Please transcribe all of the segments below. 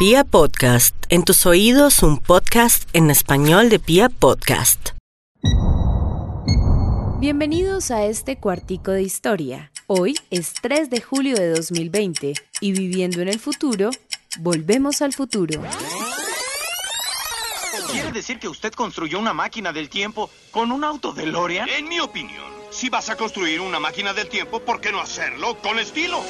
Pia Podcast, en tus oídos un podcast en español de Pia Podcast. Bienvenidos a este cuartico de historia. Hoy es 3 de julio de 2020 y viviendo en el futuro, volvemos al futuro. ¿Quiere decir que usted construyó una máquina del tiempo con un auto de Loria? En mi opinión, si vas a construir una máquina del tiempo, ¿por qué no hacerlo con estilo?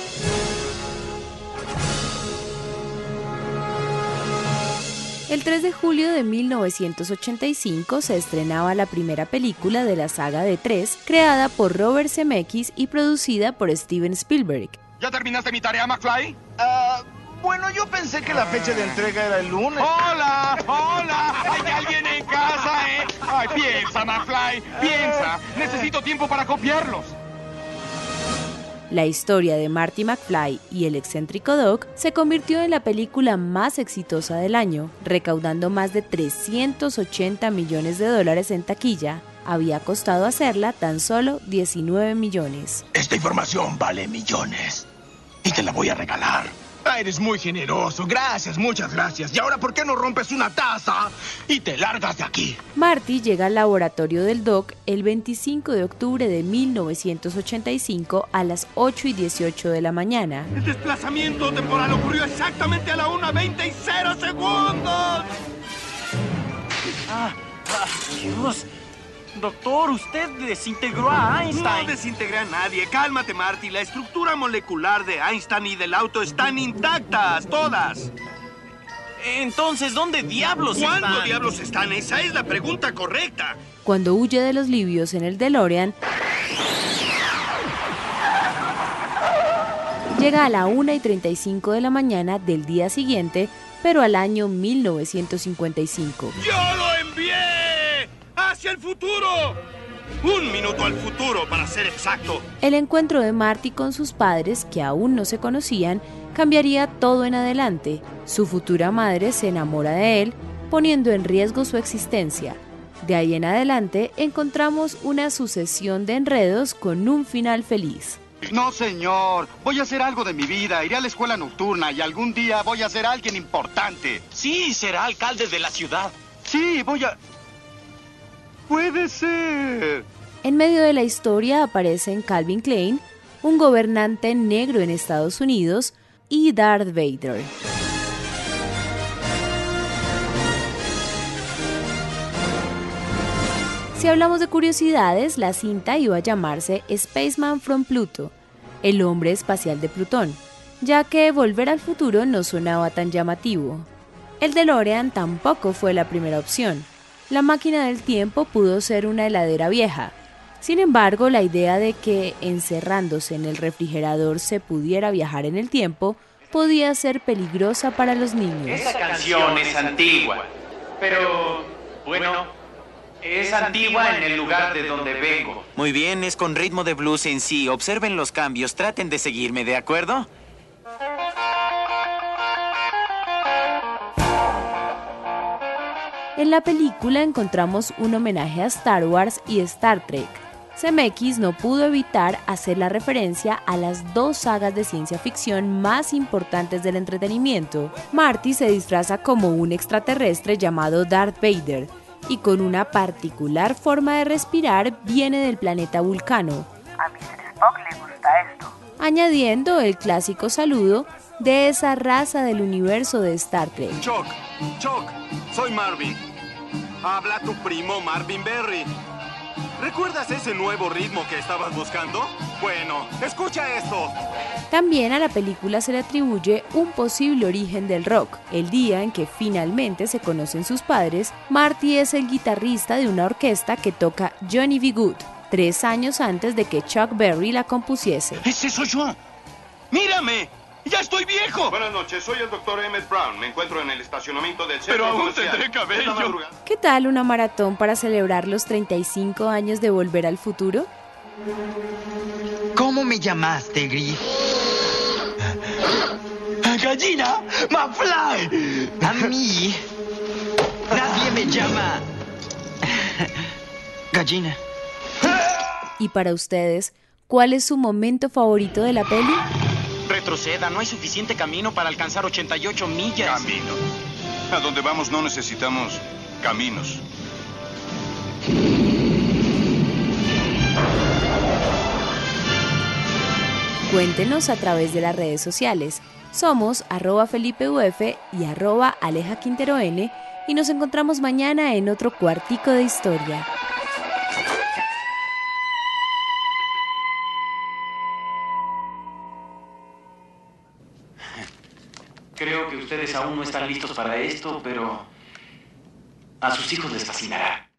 El 3 de julio de 1985 se estrenaba la primera película de la saga de tres, creada por Robert Zemeckis y producida por Steven Spielberg. ¿Ya terminaste mi tarea, McFly? Ah, bueno, yo pensé que la fecha de entrega era el lunes. ¡Hola! ¡Hola! ¿Hay alguien en casa, eh? Ay, piensa, McFly, piensa. Necesito tiempo para copiarlos. La historia de Marty McFly y el excéntrico Doc se convirtió en la película más exitosa del año, recaudando más de 380 millones de dólares en taquilla. Había costado hacerla tan solo 19 millones. Esta información vale millones. Y te la voy a regalar. Eres muy generoso. Gracias, muchas gracias. ¿Y ahora por qué no rompes una taza y te largas de aquí? Marty llega al laboratorio del Doc el 25 de octubre de 1985 a las 8 y 18 de la mañana. El desplazamiento temporal ocurrió exactamente a la 1.20 y 0 segundos. Ah, ah, Dios. Doctor, usted desintegró a Einstein. No desintegré a nadie. Cálmate, Marty. La estructura molecular de Einstein y del auto están intactas, todas. Entonces, ¿dónde diablos ¿Cuándo están? diablos están? Esa es la pregunta correcta. Cuando huye de los libios en el DeLorean, llega a la 1 y 35 de la mañana del día siguiente, pero al año 1955. ¡Yo lo envié! ¡Hacia el futuro! Un minuto al futuro, para ser exacto. El encuentro de Marty con sus padres, que aún no se conocían, cambiaría todo en adelante. Su futura madre se enamora de él, poniendo en riesgo su existencia. De ahí en adelante encontramos una sucesión de enredos con un final feliz. No, señor. Voy a hacer algo de mi vida. Iré a la escuela nocturna y algún día voy a ser alguien importante. Sí, será alcalde de la ciudad. Sí, voy a... Puede ser. En medio de la historia aparecen Calvin Klein, un gobernante negro en Estados Unidos, y Darth Vader. Si hablamos de curiosidades, la cinta iba a llamarse Spaceman from Pluto, el hombre espacial de Plutón, ya que volver al futuro no sonaba tan llamativo. El DeLorean tampoco fue la primera opción. La máquina del tiempo pudo ser una heladera vieja. Sin embargo, la idea de que encerrándose en el refrigerador se pudiera viajar en el tiempo podía ser peligrosa para los niños. Esa canción es antigua, pero bueno, es antigua en el lugar de donde vengo. Muy bien, es con ritmo de blues en sí. Observen los cambios, traten de seguirme, ¿de acuerdo? En la película encontramos un homenaje a Star Wars y Star Trek. Zemeckis no pudo evitar hacer la referencia a las dos sagas de ciencia ficción más importantes del entretenimiento. Marty se disfraza como un extraterrestre llamado Darth Vader y con una particular forma de respirar viene del planeta Vulcano. A Mr. Spock le gusta esto. añadiendo el clásico saludo de esa raza del universo de Star Trek. Chuck, Chuck, soy Marvin. Habla tu primo Marvin Berry. ¿Recuerdas ese nuevo ritmo que estabas buscando? Bueno, escucha esto. También a la película se le atribuye un posible origen del rock. El día en que finalmente se conocen sus padres, Marty es el guitarrista de una orquesta que toca Johnny B. Good, tres años antes de que Chuck Berry la compusiese. ¡Ese soy yo! ¡Mírame! ¡Ya estoy viejo! Buenas noches, soy el doctor Emmett Brown. Me encuentro en el estacionamiento del centro Pero aún comercial. tendré cabello. ¿Qué tal una maratón para celebrar los 35 años de Volver al Futuro? ¿Cómo me llamaste, Griff? ¡Gallina! ¡McFly! A mí. Nadie me llama. Gallina. Y para ustedes, ¿cuál es su momento favorito de la peli? Retroceda, no hay suficiente camino para alcanzar 88 millas. Camino. A donde vamos no necesitamos caminos. Cuéntenos a través de las redes sociales. Somos arroba FelipeUF y arroba Aleja Quintero N y nos encontramos mañana en otro cuartico de historia. Creo que ustedes aún no están listos para esto, pero a sus hijos les fascinará.